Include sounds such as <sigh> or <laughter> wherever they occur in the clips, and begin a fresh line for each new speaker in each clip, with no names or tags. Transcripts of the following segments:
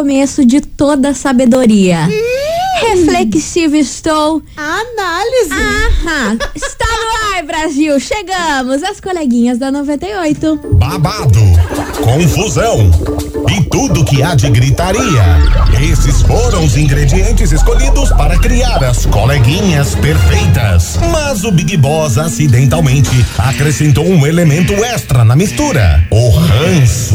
começo de toda sabedoria. Reflexivo estou.
Análise.
Aham. Está no ar, Brasil. Chegamos, as coleguinhas da 98.
babado, confusão e tudo que há de gritaria. Esses foram os ingredientes escolhidos para criar as coleguinhas perfeitas. Mas o Big Boss acidentalmente acrescentou um elemento extra na mistura: o ranço.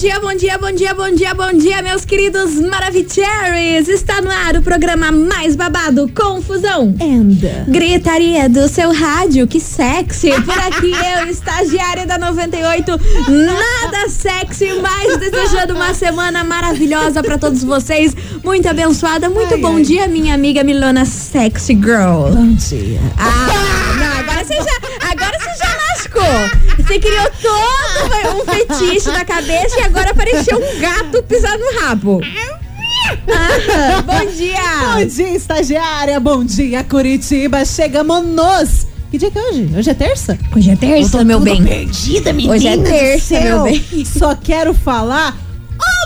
dia, bom dia, bom dia, bom dia, bom dia, meus queridos Maravicheries! Está no ar o programa mais babado, Confusão.
Anda.
Gritaria do seu rádio, que sexy! Por aqui <laughs> eu, estagiária da 98, nada sexy, mas desejando uma semana maravilhosa pra todos vocês, muito abençoada, muito
Ai,
bom
ai.
dia, minha amiga Milona Sexy Girl.
Bom dia.
Ah, Você criou todo um fetiche na cabeça e agora apareceu um gato pisando no rabo. Ah, bom
Bom
dia!
dia, estagiária. Bom dia, Curitiba. Chegamos nos. Que dia que é hoje? Hoje é terça?
Hoje é terça, meu bem.
perdida, menina
Hoje é terça, meu bem.
Só quero falar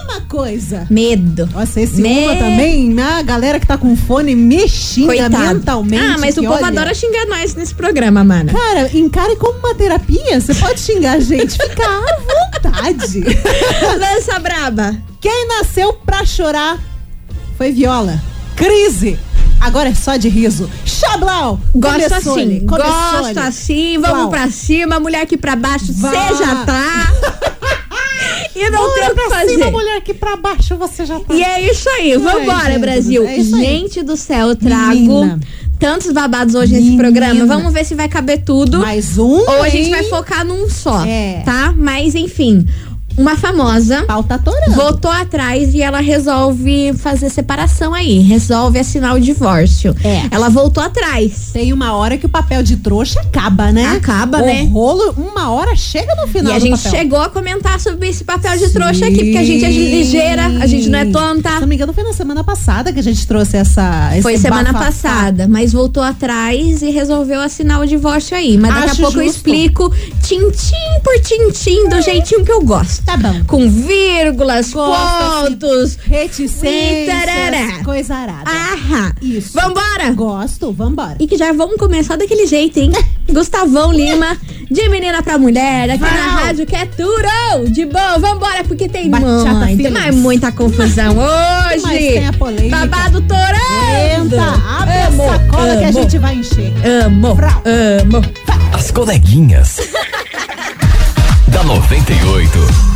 uma coisa.
Medo.
Nossa, esse
Me-
uma também, a galera que tá com fone me xinga
Coitado.
mentalmente.
Ah, mas o povo
olha,
adora xingar nós nesse programa, mana.
Cara, encare como uma terapia. Você pode xingar a gente, fica à vontade. <laughs>
Lança braba.
Quem nasceu pra chorar foi Viola. Crise. Agora é só de riso. Chablau.
Gosto assim. Gosto assim. Vamos
Flau.
pra cima. Mulher aqui pra baixo.
Vá.
Já tá. <laughs> e não tem
Bora
o que
pra
fazer.
cima, mulher, que pra baixo você já tá.
E é isso aí, vambora, Brasil.
é.
Gente do céu, eu trago
Menina.
tantos babados hoje nesse
Menina.
programa. Vamos ver se vai caber tudo.
Mais um.
ou a gente
hein?
vai focar num só,
É.
tá? Mas enfim, uma famosa
Pauta torando.
voltou atrás e ela resolve fazer separação aí, resolve assinar o divórcio.
É.
Ela voltou atrás.
Tem uma hora que o papel de trouxa acaba, né?
Acaba,
o
né?
rolo, uma hora chega no
E
final
a
do
gente
papel.
chegou a comentar sobre esse papel de
Sim.
trouxa aqui, porque a gente é ligeira, a gente não é tonta.
Se não me engano, foi na semana passada que a gente trouxe essa.
Foi semana
bafafá.
passada, mas voltou atrás e resolveu assinar o divórcio aí. Mas daqui
Acho
a pouco eu
justo.
explico tintim por tintim do jeitinho que eu gosto.
Tá bom.
Com vírgulas, pontos.
Reticências, coisa arada.
Aham.
Isso.
Vambora!
Gosto, vambora.
E que já vamos começar daquele jeito, hein? <laughs> Gustavão Lima, de menina pra mulher, aqui na rádio que é tudo de bom. Vambora, porque tem
Bachata
muita,
Feelings.
mas muita confusão hoje.
Mas tem a polêmica.
Babado torando.
Abre
Amo,
a sacola que a
amo.
gente vai encher.
Amo,
Vrau.
amo.
As coleguinhas. <laughs> da 98.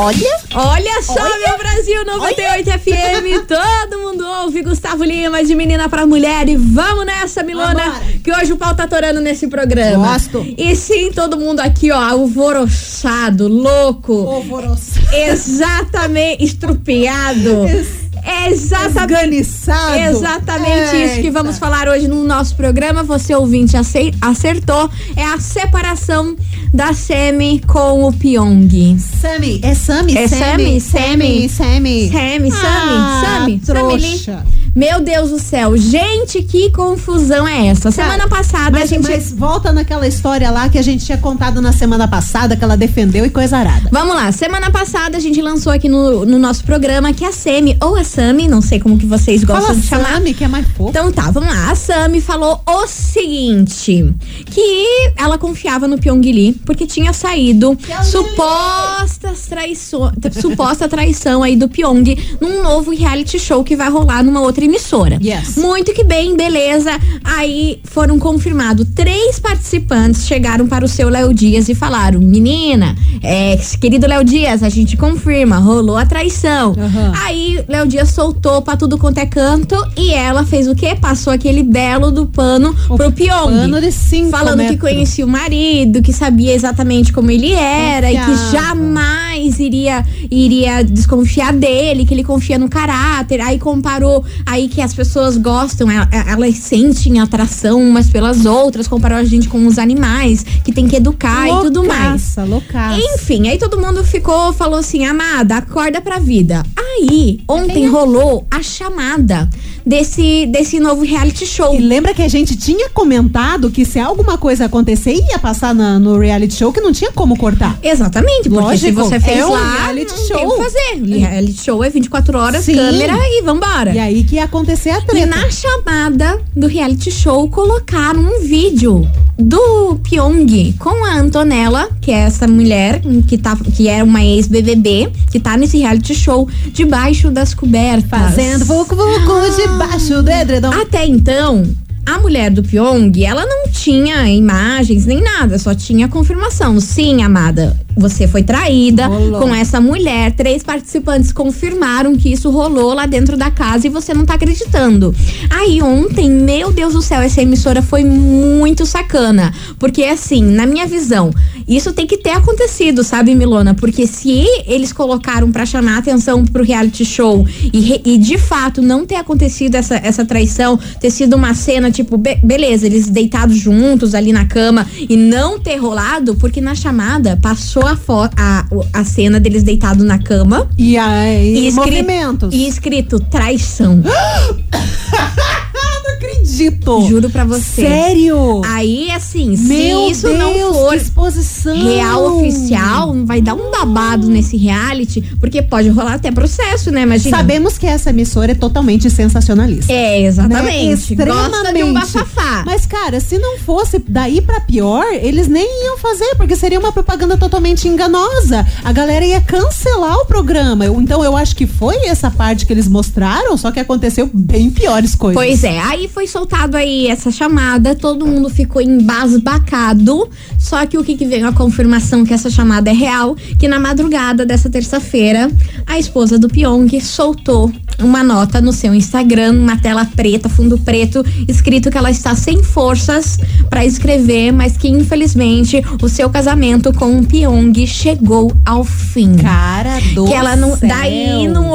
Olha,
Olha só, meu Brasil 98 FM, todo mundo ouve Gustavo Lima de Menina pra Mulher e vamos nessa, Milona, que hoje o pau tá torando nesse programa.
Gosto.
E sim, todo mundo aqui, ó, alvoroçado, louco,
alvoroço.
exatamente estrupiado. <laughs> É exatamente
Esganiçado.
Exatamente isso que vamos falar hoje no nosso programa. Você ouvinte acertou. É a separação da Semi com o Pyong.
Sammy, é Sammy?
É Sammy,
Sammy, Sammy.
Sammy, Sammy,
Ah,
Sammy, Sammy Lee.
trouxa.
Meu Deus do céu, gente, que confusão é essa? Semana passada
Mas,
a gente.
mas volta naquela história lá que a gente tinha contado na semana passada, que ela defendeu e coisa arada.
Vamos lá, semana passada a gente lançou aqui no, no nosso programa que a Semi, ou a Sami, não sei como que vocês gostam
Fala
de chamar.
Sammy, que é mais fofo.
Então tá, vamos lá. A Sami falou o seguinte: que ela confiava no Pyong Lee porque tinha saído supostas traições, suposta traição aí do Pyong num novo reality show que vai rolar numa outra emissora.
Yes.
Muito que bem, beleza. Aí foram confirmados três participantes chegaram para o seu Léo Dias e falaram: Menina, é, querido Léo Dias, a gente confirma, rolou a traição.
Aham.
Aí Léo Dias soltou pra tudo quanto é canto e ela fez o quê? Passou aquele belo do pano
O
pro Pyong.
pano de cinco
Falando que
metros.
conhecia o marido, que sabia exatamente como ele era e que
Confiava.
jamais iria, iria desconfiar dele, que ele confia no caráter. Aí comparou aí que as pessoas gostam, ela- elas sentem atração umas pelas outras, comparou a gente com os animais, que tem que educar e tudo mais.
Loucaça, loucaça.
Enfim, aí todo mundo ficou, falou assim, amada, acorda pra vida. Aí, ontem rolou a chamada desse, desse novo reality show.
E lembra que a gente tinha comentado que se alguma coisa acontecer, ia passar na- no reality show que não tinha como cortar.
Exatamente, porque se
Lógico,
você fez
é um
lá,
reality
não tem
show.
o que fazer. Reality show é 24 horas,
Sim.
câmera e vambora.
E aí que ia acontecer a
E
treta.
na chamada do reality show colocaram um vídeo do Pyong com a Antonella, que é essa mulher que, tá, que era uma ex-BBB, que tá nesse reality show debaixo das cobertas.
Fazendo vucu vucu debaixo do edredom.
Até então, a mulher do Pyong, ela não tinha imagens nem nada, só tinha confirmação. Sim, amada, você foi traída
Rolou.
com essa mulher. Três participantes confirmaram que isso rolou lá dentro da casa e você não tá acreditando. Aí ontem, meu Deus do céu, essa emissora foi muito sacana. Porque assim, na minha visão, isso tem que ter acontecido, sabe, Milona? Porque se eles colocaram pra chamar atenção pro reality show e, e de fato não ter acontecido essa, essa traição, ter sido uma cena tipo, be- beleza, eles deitados juntos ali na cama e não ter rolado, porque na chamada passou a, fo- a, a cena deles deitados na cama.
E aí,
E escrito,
movimentos.
e escrito traição. <gasps> <laughs>
Não acredito.
Juro pra você.
Sério?
Aí, assim,
Meu
se isso
Deus,
não for
exposição.
real oficial, vai dar um babado nesse reality, porque pode rolar até processo, né? Imagina.
Sabemos que essa emissora é totalmente sensacionalista.
É,
né?
exatamente. Gosta de um bafafá.
Mas, cara, se não fosse daí pra pior, eles nem iam fazer, porque seria uma propaganda totalmente enganosa. A galera ia cancelar o programa. Então, eu acho que foi essa parte que eles mostraram, só que aconteceu bem piores coisas.
Pois é, aí foi soltado aí essa chamada, todo mundo ficou embasbacado. Só que o que, que veio a confirmação que essa chamada é real, que na madrugada dessa terça-feira, a esposa do Pyong soltou uma nota no seu Instagram, uma tela preta, fundo preto, escrito que ela está sem forças pra escrever, mas que infelizmente o seu casamento com o Pyong chegou ao fim.
Cara do
Que ela não.
céu.
Daí, no,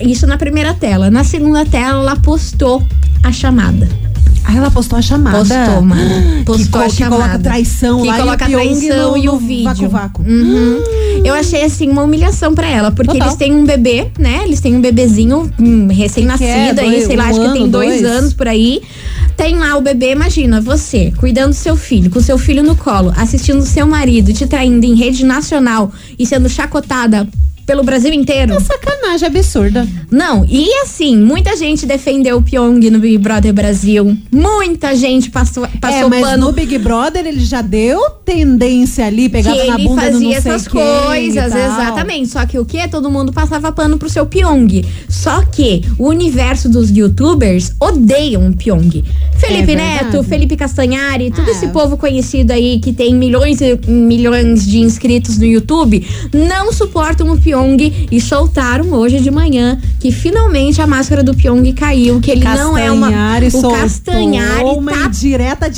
isso na primeira tela. Na segunda tela, ela postou a chamada.
Ah, ela postou a chamada.
Postou, mano. <gasps> Postou
que,
a
que
chamada.
coloca traição
que
lá
coloca
e o
traição
no-
e o vídeo.
vácuo-vácuo.
Uhum. Eu achei assim uma humilhação pra ela, porque
Total.
eles têm um bebê, né? Eles têm um bebezinho hum, recém-nascido
é?
aí, sei lá,
um
acho que tem
ano,
dois,
dois?
anos por aí. Tem lá o bebê, imagina, você cuidando do seu filho, com seu filho no colo, assistindo seu marido te traindo em rede nacional e sendo chacotada pelo Brasil inteiro.
É sacanagem absurda.
Não, e assim, muita gente defendeu o Pyong no Big Brother Brasil. Muita gente passou, passou
é, mas
pano
no Big Brother ele já deu tendência ali,
que
pegava na
ele
bunda do não
fazia
sei
essas coisas, exatamente. Só que o que? Todo mundo passava pano pro seu Pyong. Só que o universo dos youtubers odeiam o Pyong. Felipe
É
Neto. Felipe Castanhari, todo
Ah.
esse povo conhecido aí que tem milhões e milhões de inscritos no YouTube, não suportam o Pyong e soltaram hoje de manhã que finalmente a máscara do Pyong caiu, que ele não é uma
Castanhari
o
soltou
Castanhari
uma
tá
indireta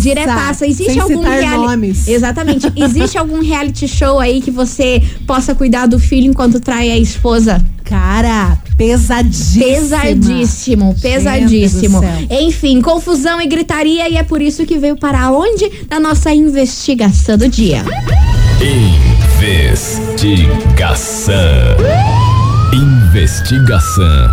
diretaça.
Diretaça. Existe
sem
algum reality. <laughs> Exatamente. Existe algum reality show aí que você possa cuidar do filho enquanto trai a esposa?
Cara, pesadíssimo.
Pesadíssimo, pesadíssimo. Enfim, confusão e gritaria e é por isso que veio para onde? Na nossa investigação do dia.
Investigação. Investigação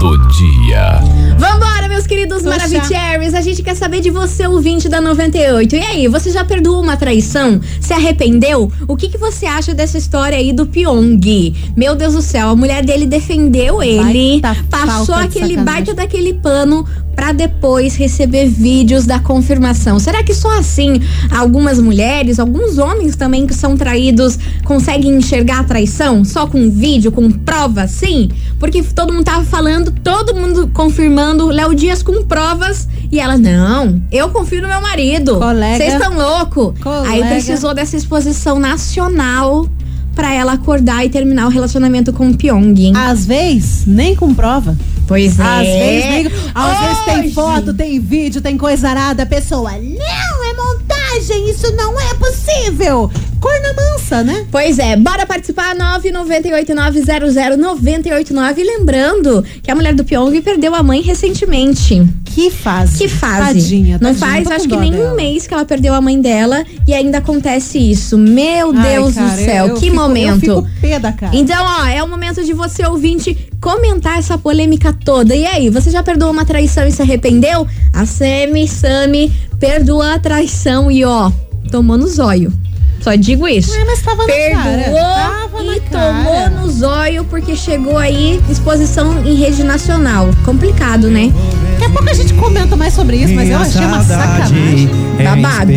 do dia.
Vambora, meus queridos. Maravicheries. A gente quer saber de você, ouvinte da 98. E aí, você já perdoou uma traição? Se arrependeu? O que, que você acha dessa história aí do Pyong? Meu Deus do céu, a mulher dele defendeu ele,
Baita
passou aquele baita daquele pano pra depois receber vídeos da confirmação. Será que só assim algumas mulheres, alguns homens também que são traídos conseguem enxergar a traição? Só com vídeo, com prova, sim? Porque todo mundo tava falando, todo mundo confirmando, Léo Dias com provas e ela, não, eu confio no meu marido.
Colega.
Vocês estão louco?
Colega.
Aí precisou dessa exposição nacional pra ela acordar e terminar o relacionamento com o Pyong, hein?
Às vezes, nem com prova.
Pois é.
Às vezes, às vezes tem
Hoje.
foto, tem vídeo, tem coisa arada. A pessoa, não, é montagem. isso não é possível. Corna mansa, né?
Pois é, bora participar 998900989. Lembrando que a mulher do Pyong perdeu a mãe recentemente.
Que fase.
Que fase.
Tadinha,
Não
tadinha,
faz,
tô com
acho que nem
dela.
um mês que ela perdeu a mãe dela e ainda acontece isso. Meu
Ai,
Deus
cara,
do céu,
eu- eu
que
fico-
momento.
Eu fico pé da cara.
Então, ó, é o momento de você, ouvinte, comentar essa polêmica toda. E aí, você já perdoou uma traição e se arrependeu? A Sami Sami perdoou a traição e, ó, tomou no zóio. Só digo isso.
Ai, mas tava na cara.
Perdoou
Tava
e
cara.
tomou no zóio porque chegou aí exposição em rede nacional. Complicado, né?
Daqui a pouco a gente comenta mais sobre isso, mas eu achei uma sacanagem.
Babado.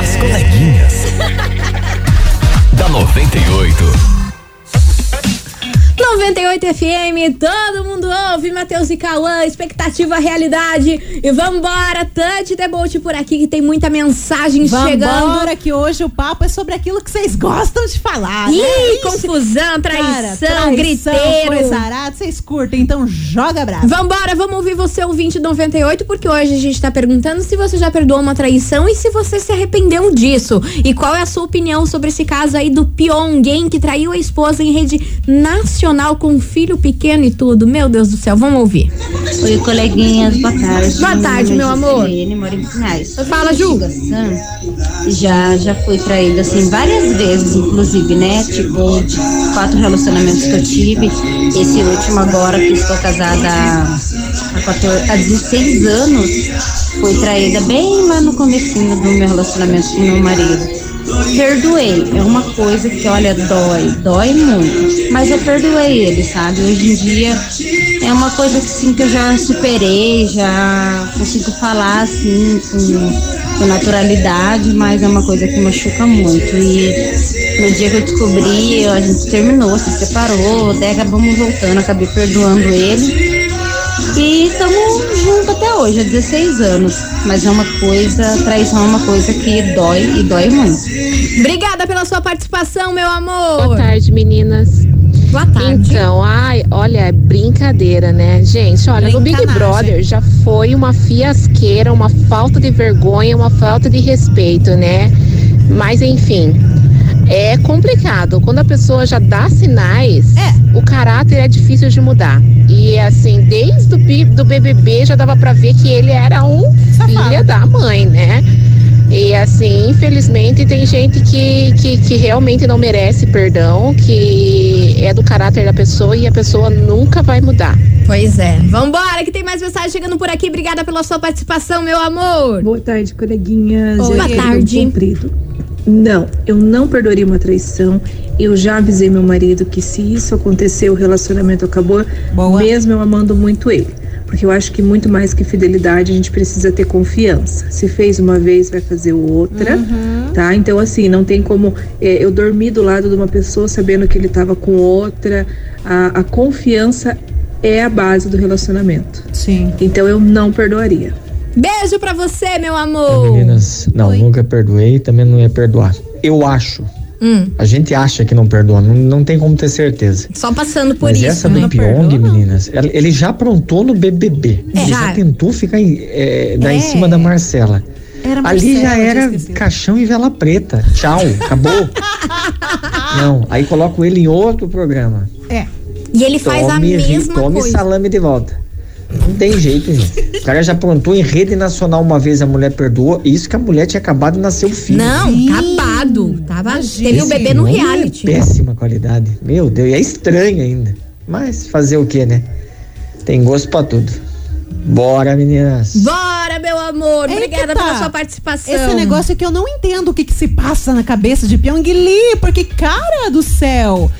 As coleguinhas. <laughs> da 98.
98 FM, todo mundo ouve, Matheus e Cauã, expectativa, realidade. E vambora, Tante Debolt por aqui, que tem muita mensagem chegando.
Vambora que hoje o papo é sobre aquilo que vocês gostam de falar. né?
Ih,
Ixi,
confusão, traição,
cara, traição,
griteiro.
coisa arada, vocês curtem, então joga bravo.
Vambora, vamos ouvir você, ouvinte 98, porque hoje a gente tá perguntando se você já perdoou uma traição e se você se arrependeu disso. E qual é a sua opinião sobre esse caso aí do Pyong, hein, que traiu a esposa em rede nacional com um filho pequeno e tudo. Meu Deus do céu, vamos ouvir.
Oi, coleguinhas, boa tarde.
Boa tarde, meu amor.
Em Pinhais.
Fala, Ju.
Já, já fui traída, assim, várias vezes, inclusive, né? Tipo, quatro relacionamentos que eu tive. Esse último agora, que estou casada há, há 14, há 16 anos, fui traída bem lá no comecinho do meu relacionamento com meu marido. Perdoei, é uma coisa que, olha, dói, dói muito. Mas eu perdoei ele, sabe? Hoje em dia é uma coisa que, assim, que eu já superei, já consigo falar assim com, com naturalidade, mas é uma coisa que machuca muito. E no dia que eu descobri, a gente terminou, se separou, daí acabamos voltando, acabei perdoando ele. E estamos juntos até hoje, há 16 anos. Mas é uma coisa, traição é uma coisa que dói e dói muito.
Obrigada pela sua participação, meu amor.
Boa tarde, meninas.
Boa tarde.
Então, ai, olha, é brincadeira, né? Gente, olha, no Big. Brother já foi uma fiasqueira, uma falta de vergonha, uma falta de respeito, né? Mas enfim, é complicado. Quando a pessoa já dá sinais,
É.
o caráter é difícil de mudar. E assim, desde o do BBB já dava pra ver que ele era um
Safado.
filho da mãe, né? E assim, infelizmente tem gente que, que, que realmente não merece perdão, que é do caráter da pessoa e a pessoa nunca vai mudar.
Pois é. Vambora, que tem mais mensagem chegando por aqui. Obrigada pela sua participação, meu amor.
Boa tarde, coleguinhas.
Boa tarde.
Comprido. Não, eu não perdoaria uma traição. Eu já avisei meu marido que se isso acontecer, o relacionamento acabou,
Boa.
mesmo eu amando muito ele. Porque eu acho que muito mais que fidelidade, a gente precisa ter confiança. Se fez uma vez, vai fazer outra, tá? Então, assim, não tem como é, eu dormir do lado de uma pessoa sabendo que ele estava com outra. A, a confiança é a base do relacionamento.
Sim.
Então, eu não perdoaria.
Beijo pra você, meu amor.
Meninas, não,
Oi.
nunca perdoei, também não ia perdoar. Eu acho.
Hum,
A gente acha que não perdoa, não, não tem como ter certeza.
só passando por
Mas
isso,
essa
né?
do Pyong,
perdoa, não.
meninas, ela- ele já aprontou no BBB.
É.
ele já,
Já.
tentou ficar em, é, dar em
É.
cima da Marcela.
Era
Ali já era caixão e vela preta. Tchau, acabou. <laughs> não, aí coloco ele em outro programa.
É.
E ele faz a
Tome
mesma
tome
coisa.
salame de volta. Não tem jeito, gente. <laughs> O cara já plantou em rede nacional uma vez, a mulher perdoou. Isso que a mulher tinha acabado de nascer o filho.
Não,
Sim.
acabado. Tava,
Imagina.
teve o
Esse
bebê no reality.
É péssima qualidade. Meu Deus, e é estranho ainda. Mas fazer o que, né? Tem gosto pra tudo. Bora, meninas.
Bora, meu amor.
Aí
Obrigada
tá.
pela sua participação.
Esse negócio é que eu não entendo o que, que se passa na cabeça de Pyong Lee, porque, cara do céu,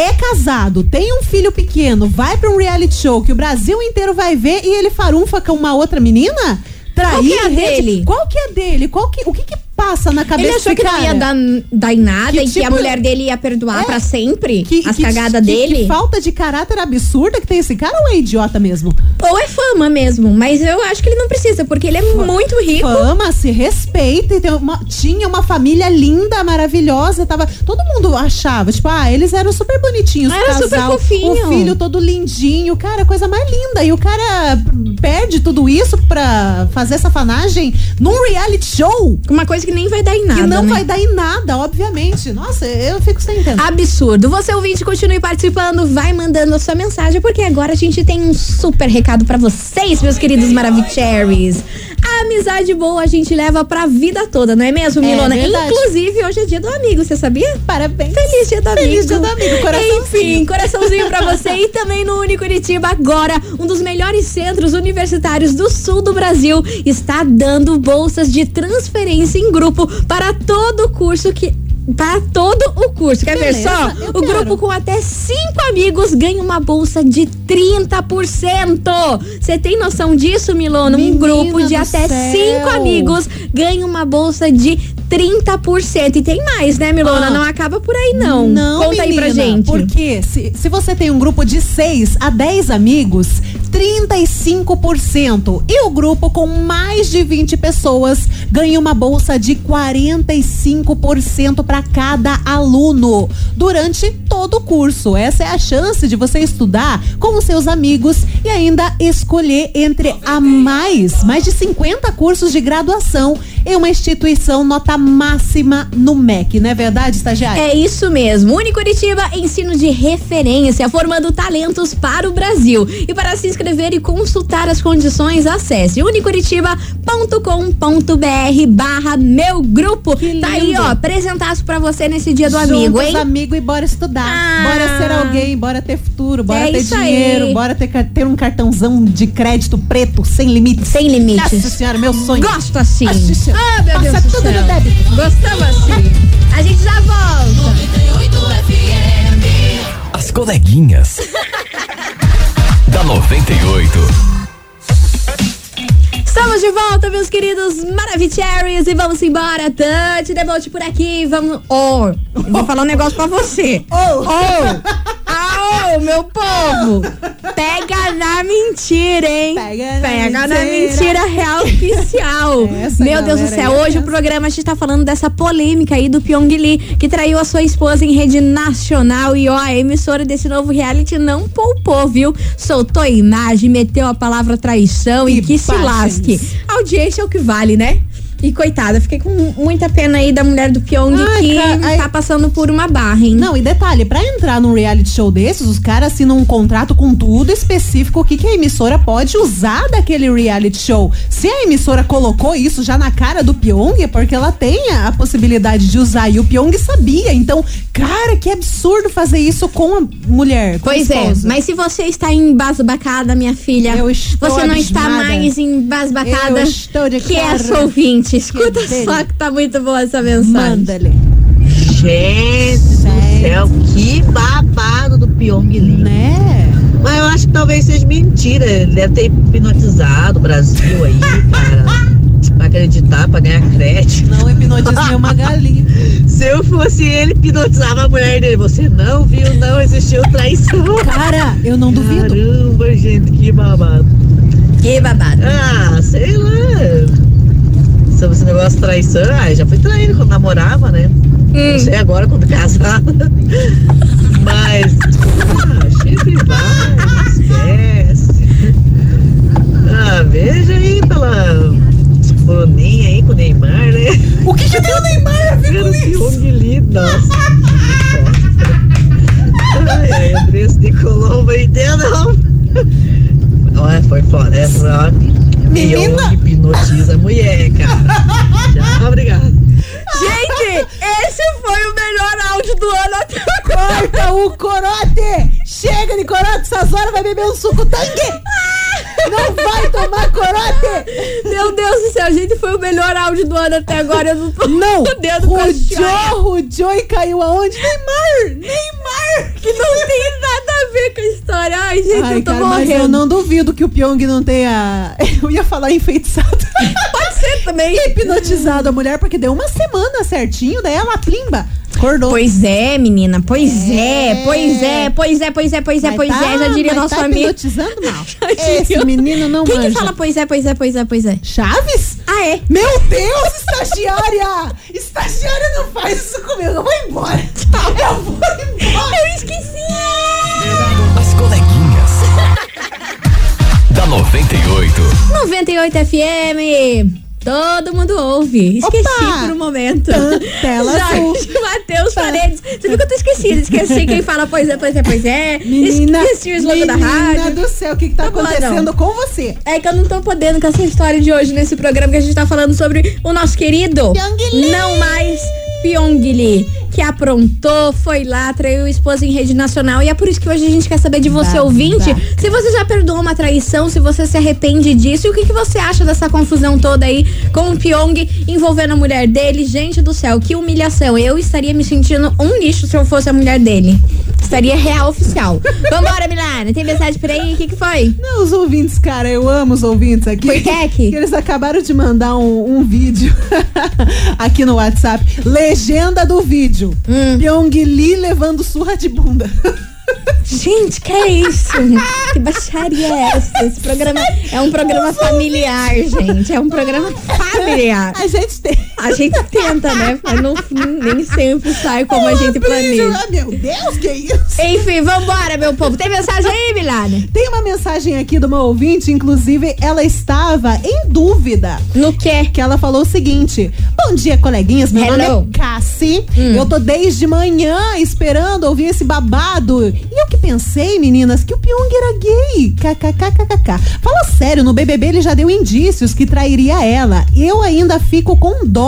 é casado, tem um filho pequeno, vai pra um reality show que o Brasil inteiro vai ver e ele farunfa com uma outra menina? Trair
Qual que é a
rede-
dele?
Qual que é dele? Qual que, o que que passa na cabeça
Ele achou que não ia dar, dar em nada
Que
e que a
tipo-
mulher dele ia perdoar
É.
pra sempre
Que-
as
que-
cagadas
que-
dele.
Que falta de caráter absurda que tem esse cara ou é idiota mesmo?
Ou é fama mesmo, mas eu acho que ele não precisa, porque ele é muito rico.
Fama, se respeita e tem uma- tinha uma família linda, maravilhosa, tava, todo mundo achava, tipo, ah, eles eram super bonitinhos,
Era
casal,
super fofinho.
o filho todo lindinho, cara, coisa mais linda, e o cara perde tudo isso pra fazer safanagem num reality show.
Uma coisa que nem vai dar em nada.
que não
né?
vai dar em nada, obviamente. Nossa, eu fico sem entender.
Absurdo. Você ouvinte, continue participando, vai mandando a sua mensagem, porque agora a gente tem um super recado pra vocês, meus queridos Maravicheries. A amizade boa a gente leva pra vida toda, não é mesmo,
É
Milona?
verdade.
Inclusive, hoje é dia do amigo, você sabia?
Parabéns.
Feliz dia do amigo.
Feliz dia do amigo, coraçãozinho.
Enfim, coraçãozinho pra você e também no Único Curitiba agora, um dos melhores centros universitários do sul do Brasil, está dando bolsas de transferência em grupo para todo o curso que para todo o curso. Quer ver
Beleza,
só?
eu
O
quero.
grupo com até cinco amigos ganha uma bolsa de 30%. Você tem noção disso, Milona? Um grupo de até
céu.
cinco amigos ganha uma bolsa de 30%. E tem mais, né, Milona?
Ah.
Não acaba por aí, não.
Não,
Conta aí pra
menina,
gente.
Porque se, se você tem um grupo de 6 a 10 amigos, 35%. E o grupo com mais de 20 pessoas ganha uma bolsa de 45% para cada aluno durante todo o curso. Essa é a chance de você estudar com os seus amigos e ainda escolher entre a mais, mais de 50 cursos de graduação em uma instituição nota máxima no MEC, não é verdade, estagiário?
É isso mesmo. Unicuritiba, ensino de referência, formando talentos para o Brasil. E para se inscrever e consultar as condições, acesse unicuritiba.com.br barra meu grupo. Tá aí, ó, apresentaço pra você nesse dia do amigo, hein?
amigo e bora estudar.
Ah.
Bora ser alguém, bora ter futuro, bora
É
ter dinheiro,
aí.
bora ter, ter um cartãozão de crédito preto, sem limites.
Sem limites.
Nossa senhora, meu sonho.
Gosto assim.
Nossa senhora.
Ah, meu
Passa
Deus do
tudo
céu.
no débito.
Gostamos assim. A gente já volta.
As coleguinhas. <laughs> da 98.
Estamos de volta, meus queridos Maravicheries, e vamos embora. Tante Debote por aqui, vamos. Oh, vou falar um negócio pra você.
Oh.
Oh, <laughs> oh, meu povo. Pega na mentira, hein?
Pega na
na
mentira.
mentira real oficial. <laughs>
Essa
meu Deus do céu,
é
hoje o
tensa.
programa a gente tá falando dessa polêmica aí do Pyong Lee, que traiu a sua esposa em rede nacional. E ó, a emissora desse novo reality não poupou, viu? Soltou a imagem, meteu a palavra traição e, que se
Imagens.
lasque. A audiência é o que vale, né? E coitada, fiquei com muita pena aí da mulher do Pyong
Ai,
que
cara, ai.
tá passando por uma barra, hein?
Não, e detalhe, pra entrar num reality show desses, os caras assinam um contrato com tudo específico o que, que a emissora pode usar daquele reality show. Se a emissora colocou isso já na cara do Pyong, é porque ela tem a, a possibilidade de usar. E o Pyong sabia. Então, cara, que absurdo fazer isso com a mulher. Com a
Pois é,
esposa.
mas se você está embasbacada, minha filha,
Eu estou
você não está mais embasbacada,
Eu estou de
que é
cara.
essa ouvinte. Escuta
dele.
só que tá muito boa essa mensagem.
Manda-lhe.
Gente do céu, que babado do Pyong Lee.
Né?
Mas eu acho que talvez seja mentira. Ele deve ter hipnotizado o Brasil aí para, <laughs> para acreditar, para ganhar crédito.
Não hipnotize uma galinha. <laughs>
Se eu fosse ele, hipnotizava a mulher dele. Você não viu, não existiu traição.
Cara, eu não duvido.
Caramba, gente, que babado.
Que babado.
Ah, sei lá. Sobre esse negócio de traição, ah, já fui traído quando namorava, né? Não sei agora quando casada. <laughs> Mas, ah, sempre vai, esquece. Ah, veja aí pela Boninha aí com o Neymar, né?
O que, que tem o Neymar a ver com
que
isso?
Pyong Lee, nossa. Ai, ai, Andressa de Colombo aí, não. Olha, foi foda essa, ó.
Menina.
Pyong hipnotiza a mulher, cara. Já, obrigado.
Gente, esse foi o melhor áudio do ano até agora.
Corta o corote! Chega de corote, essas horas vai beber um suco tangue! Não vai tomar corote!
Meu Deus do céu, gente, foi o melhor áudio do ano até agora. Eu não tô
Não!
podendo.
O Joe, o Joey caiu aonde? Neymar! Neymar!
Que não tem ver com a história. Ai, gente,
Ai,
eu tô
cara, mas
morrendo.
eu não duvido que o Pyong não tenha. <laughs> Eu ia falar enfeitiçado. <laughs>
Pode ser também.
Hipnotizado a mulher, porque deu uma semana certinho, daí ela plimba. Acordou.
Pois é, menina, pois é, pois é, pois é, pois é, pois é,
Mas
pois
tá-
é, já diria
mas
nosso
tá
amigo.
hipnotizando mal. <laughs> Esse menino não
Quem
manja.
que fala pois é, pois é, pois é, pois é?
Chaves?
Ah, é?
Meu Deus, estagiária! estagiária não faz isso comigo. Eu vou embora. Eu vou embora.
Eu esqueci!
98.
98 FM. Todo mundo ouve. Esqueci
Opa!
por um momento.
Tela.
Jorge <laughs> Matheus Paredes. Você viu que eu tô esquecida? Esqueci quem fala pois é, pois é, pois é.
Menina,
Esqueci o slogan da
menina
rádio.
do céu, o que, que tá
Tá
acontecendo com você?
É que eu não tô podendo com essa história de hoje nesse programa que a gente tá falando sobre o nosso querido não mais Pyong Lee, que aprontou, foi lá, traiu a esposa em rede nacional e é por isso que hoje a gente quer saber de você ouvinte, se você já perdoou uma traição, se você se arrepende disso e o que, que você acha dessa confusão toda aí com o Pyong envolvendo a mulher dele. Gente do céu, que humilhação. Eu estaria me sentindo um lixo se eu fosse a mulher dele. Estaria real oficial. Vambora, Milana. Tem mensagem por aí? O que, que foi?
Não, os ouvintes, cara, eu amo os ouvintes aqui.
Por que?
Que eles acabaram de mandar um, um vídeo <laughs> aqui no WhatsApp. Legenda do vídeo.
Hum.
Pyong Lee levando surra de bunda.
Gente, que é isso? que baixaria é essa? Esse programa é um programa familiar, gente. É um programa familiar.
A gente tem.
A gente tenta, né? Mas não, nem sempre sai como a gente planeja.
Ah, meu Deus, que isso?
Enfim, vambora, meu povo. Tem mensagem aí, Milana?
Tem uma mensagem aqui do meu ouvinte, inclusive ela estava em dúvida.
No quê?
Que ela falou o seguinte: Bom dia, coleguinhas. Meu nome
Hello.
é Cassi.
Hum.
Eu tô desde manhã esperando ouvir esse babado. E eu que pensei, meninas, que o Pyong era gay. KKKKK. Fala sério, no BBB ele já deu indícios que trairia ela. Eu ainda fico com dó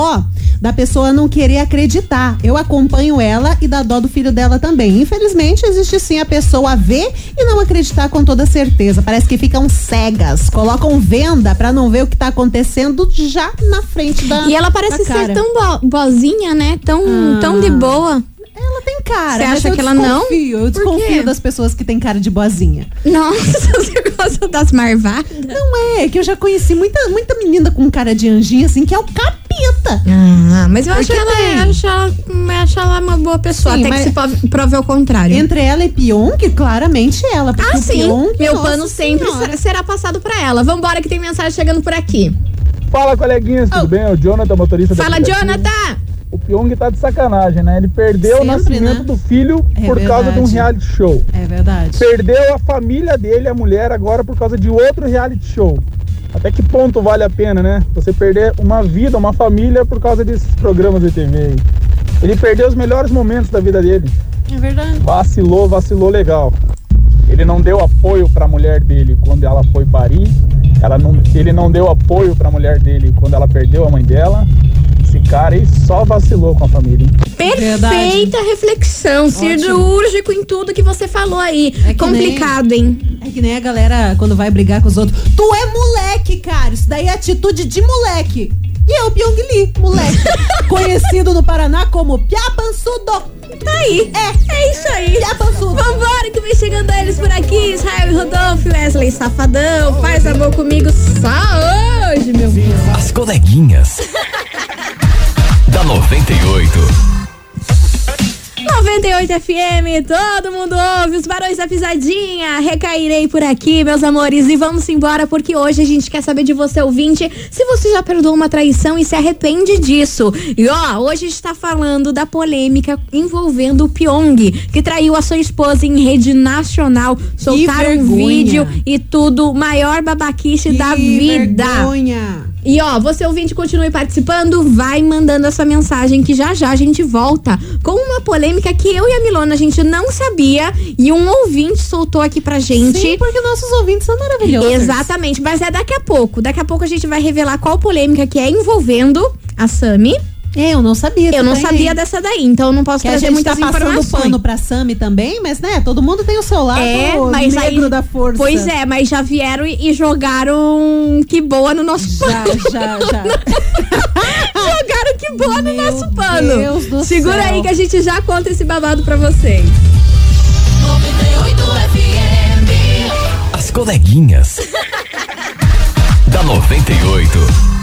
da pessoa não querer acreditar. Eu acompanho ela e dá dó do filho dela também. Infelizmente, existe sim a pessoa ver e não acreditar com toda certeza. Parece que ficam cegas, colocam venda pra não ver o que tá acontecendo já na frente da
E ela parece ser tão bo boazinha, né? Tão,
Ah.
tão de boa.
Ela tem cara.
Você acha que ela não?
desconfio, Eu desconfio das pessoas que têm cara de boazinha.
Nossa, <laughs> você gosta das marvadas?
Não é, que eu já conheci muita, muita menina com cara de anjinha, assim, que é o capeta.
Ah, mas eu acho
Porque
ela, acho ela, acho ela uma boa pessoa,
Sim,
até que se prove, ao contrário.
Entre ela e Pyong, claramente ela. Porque
Ah,
o
sim.
Pyong,
Meu
nossa
pano sempre
senhora.
será passado pra ela. Vambora que tem mensagem chegando por aqui.
Fala, coleguinhas, tudo
Oh.
bem? É o Jonathan, motorista da
Fala,
aplicativo.
Jonathan!
O Pyong tá de sacanagem, né? Ele perdeu
Sempre,
o nascimento
né?
do filho
É
por causa de um
verdade.
reality show.
É verdade.
Perdeu a família dele, a mulher, agora por causa de outro reality show. Até que ponto vale a pena, né? Você perder uma vida, uma família por causa desses programas de TV aí. Ele perdeu os melhores momentos da vida dele.
É verdade.
Vacilou, vacilou legal. Ele não deu apoio pra mulher dele quando ela foi parir. Ela não, ele não deu apoio pra mulher dele quando ela perdeu a mãe dela. Esse cara aí só vacilou com a família. hein?
Perfeita reflexão, cirúrgico em tudo que você falou aí.
É
Complicado, hein?
É que nem a galera quando vai brigar com os outros. Tu é moleque, cara. Isso daí é atitude de moleque. E é o Pyong Lee, moleque. <laughs> conhecido no Paraná como Piabansudo.
Tá aí. É, é isso aí.
Piabansudo.
Vambora que vem chegando eles por aqui. Israel e Rodolfo, Wesley Safadão. Faz amor comigo só hoje, meu filho.
As coleguinhas. <laughs> da 98.
98 FM, todo mundo ouve os barões da pisadinha. Recairei por aqui, meus amores, e vamos embora porque hoje a gente quer saber de você, ouvinte, se você já perdoou uma traição e se arrepende disso. E ó, hoje a gente tá falando da polêmica envolvendo o Pyong, que traiu a sua esposa em rede nacional. Soltaram um vídeo e tudo, maior babaquice da
Que
vida.
vergonha.
E ó, você ouvinte, continue participando, vai mandando a sua mensagem que já já a gente volta com uma polêmica que eu e a Milona a gente não sabia e um ouvinte soltou aqui pra gente.
Sim, porque nossos ouvintes são maravilhosos.
Exatamente, mas é daqui a pouco. Daqui a pouco a gente vai revelar qual polêmica que é envolvendo a Sami.
É, eu não sabia.
Eu não
também.
sabia dessa daí, então eu não posso
Que a
trazer
gente
muitas
tá passando
informações.
pano pra Sami também, mas né, todo mundo tem o seu lado
É, mas
negro
aí,
da força.
Pois é, mas já vieram e, e jogaram que boa no nosso
Já,
pano.
já, já. <laughs>
Jogaram que boa no
Meu
nosso pano.
Deus do
Segura
céu.
aí que a gente já conta esse babado pra vocês.
As coleguinhas. da 98.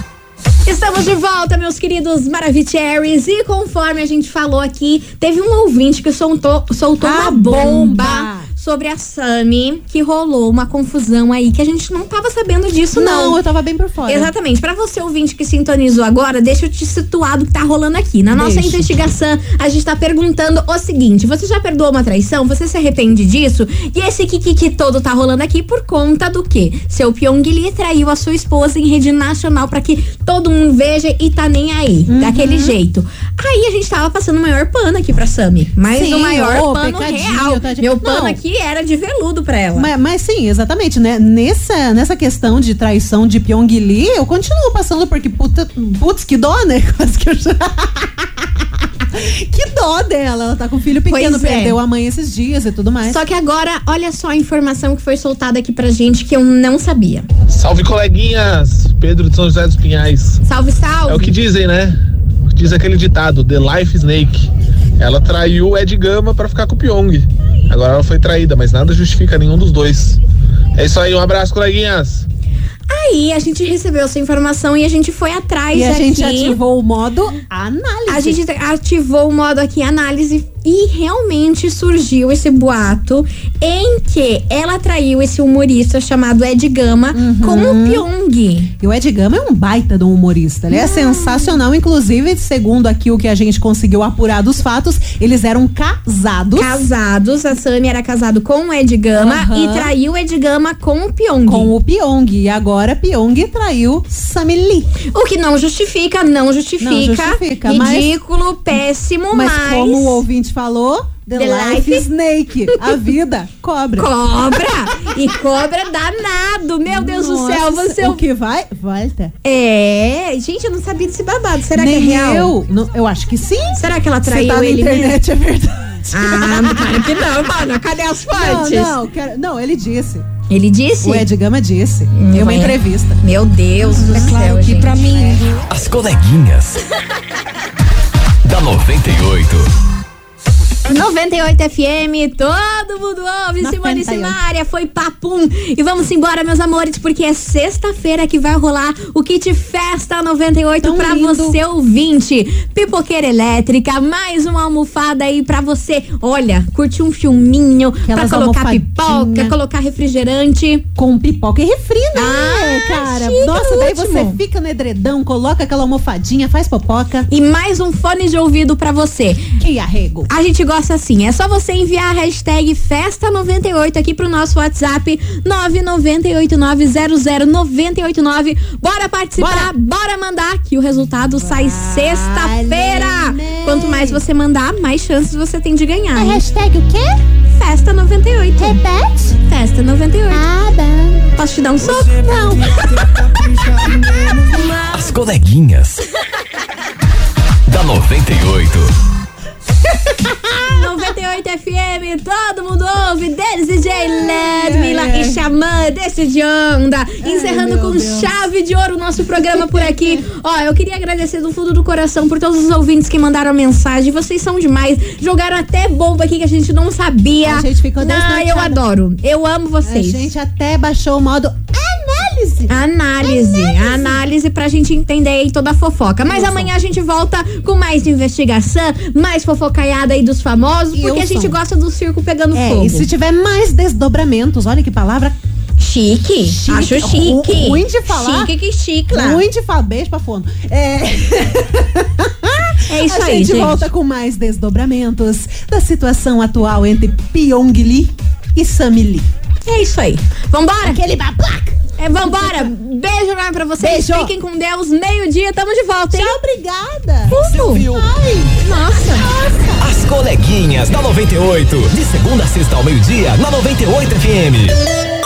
Estamos de volta, meus queridos Maravicheries. E conforme a gente falou aqui, teve um ouvinte que soltou, soltou
A
uma bomba.
bomba.
Sobre a Sami, que rolou uma confusão aí, que a gente não tava sabendo disso, não.
Não, eu tava bem por fora.
Exatamente. Pra você ouvinte que sintonizou agora, deixa eu te situar do que tá rolando aqui. Na nossa
Deixa.
investigação, a gente tá perguntando o seguinte: você já perdoou uma traição? Você se arrepende disso? E esse kikiki todo tá rolando aqui por conta do quê? Seu Pyong Lee traiu a sua esposa em rede nacional pra que todo mundo veja e tá nem aí.
Uhum.
Daquele jeito. Aí a gente tava passando o maior pano aqui pra Sami. Mas
Sim,
o maior
ô,
pano real.
tá de-
Meu pano
Não.
aqui era de veludo pra ela.
Mas, mas sim, exatamente, né? Nessa, nessa questão de traição de Pyong Lee, eu continuo passando porque, puta, putz, que dó, né? <laughs> Quase que eu já... Que dó dela, ela tá com o filho pequeno,
Pois é.
perdeu a mãe esses dias e tudo mais.
Só que agora, olha só a informação que foi soltada aqui pra gente que eu não sabia.
Salve coleguinhas, Pedro de São José dos Pinhais.
Salve, salve.
É o que dizem, né? Diz aquele ditado, The Life Snake. Ela traiu o Ed Gama pra ficar com o Pyong. Agora ela foi traída, mas nada justifica nenhum dos dois. É isso aí, um abraço, coleguinhas.
Aí a gente recebeu essa informação e a gente foi atrás
E a
aqui.
gente ativou o modo análise.
A gente ativou o modo aqui análise e realmente surgiu esse boato em que ela traiu esse humorista chamado Ed Gama com
Uhum.
o Pyong.
E o Ed Gama é um baita de um humorista. Ele é sensacional. Inclusive, segundo aqui o que a gente conseguiu apurar dos fatos, eles eram casados.
Casados, a Sami era casado com o Ed Gama
Aham.
e traiu o Ed Gama com o Pyong.
Com o Pyong. E agora Pyong traiu Sammy Lee.
O que não justifica, não justifica.
Não justifica, mas-
ridículo, péssimo,
Mas,
mas.
como o ouvinte falou, The,
The
life,
life-
Snake. A vida cobra.
Cobra! e cobra danado! Meu Deus do céu,
Nossa,
você.
O que vai, volta.
É, gente, eu não sabia desse babado. Será
Nem
que é real?
eu. Não, eu acho que sim.
Será que ela traiu
tá na
ele
internet, é verdade.
Ah, não, claro que não, mano. Cadê as
Não,
fontes?
não, quero- não, ele disse.
Ele disse?
O Ed Gama disse. em uma
Ué.
entrevista.
Meu Deus do céu, gente.
As coleguinhas. <laughs> da 98.
98 FM, todo mundo ouve. Simone
98.
Simaria foi papum. E vamos embora, meus amores, porque é sexta-feira que vai rolar o kit Festa 98
Tão
pra
lindo.
você ouvinte. Pipoqueira elétrica, mais uma almofada aí pra você. Olha, curtir um filminho,
Aquelas
pra colocar pipoca, colocar refrigerante.
Com pipoca e refri, né,
Ah,
cara?
chique,
Nossa, daí
último.
você fica no edredão, coloca aquela almofadinha, faz popoca.
E mais um fone de ouvido pra você.
Que arrego.
A gente gosta assim, é só você enviar a hashtag Festa98 aqui pro nosso WhatsApp 998900989. Bora participar, bora. mandar que o resultado sai sexta-feira.
neném.
Quanto mais você mandar, mais chances você tem de ganhar. hein?
hashtag o quê?
Festa98.
Repete.
Festa98.
Ah, bom.
Posso te dar um soco? Não. <laughs>
As coleguinhas. da 98. <laughs>
98 FM, todo mundo ouve, deles DJ Ledmila e Xamã, desse de onda. Encerrando
meu
com
Deus.
chave de ouro o nosso programa por aqui. Ó, eu queria agradecer do fundo do coração por todos os ouvintes que mandaram mensagem. Vocês são demais. Jogaram até bomba aqui que a gente não sabia.
A gente ficou
Ah, eu adoro. Eu amo
A
vocês.
gente até baixou o modo análise.
Análise, análise pra gente entender aí toda a fofoca. Mas amanhã a gente volta com mais investigação, mais fofocaiada aí dos famosos, porque a gente gosta do circo pegando
É,
fogo.
e se tiver mais desdobramentos, olha que palavra
Chique,
Chique.
acho chique.
Ru- ruim de falar.
Chique que chique lá.
ruim de falar. Beijo pra fono. É, <laughs>
É isso
a
aí,
gente
gente.
volta com mais desdobramentos da situação atual entre Pyong Lee e Sammy Lee.
É isso aí. Vambora?
Aquele babaca.
É, vambora. Beijo enorme pra vocês.
Beijo.
Fiquem com Deus. Meio-dia, tamo de volta, hein?
Tchau, obrigada.
Você
ouviu?
Nossa.
As coleguinhas da 98. De segunda a sexta ao meio-dia, na 98 FM.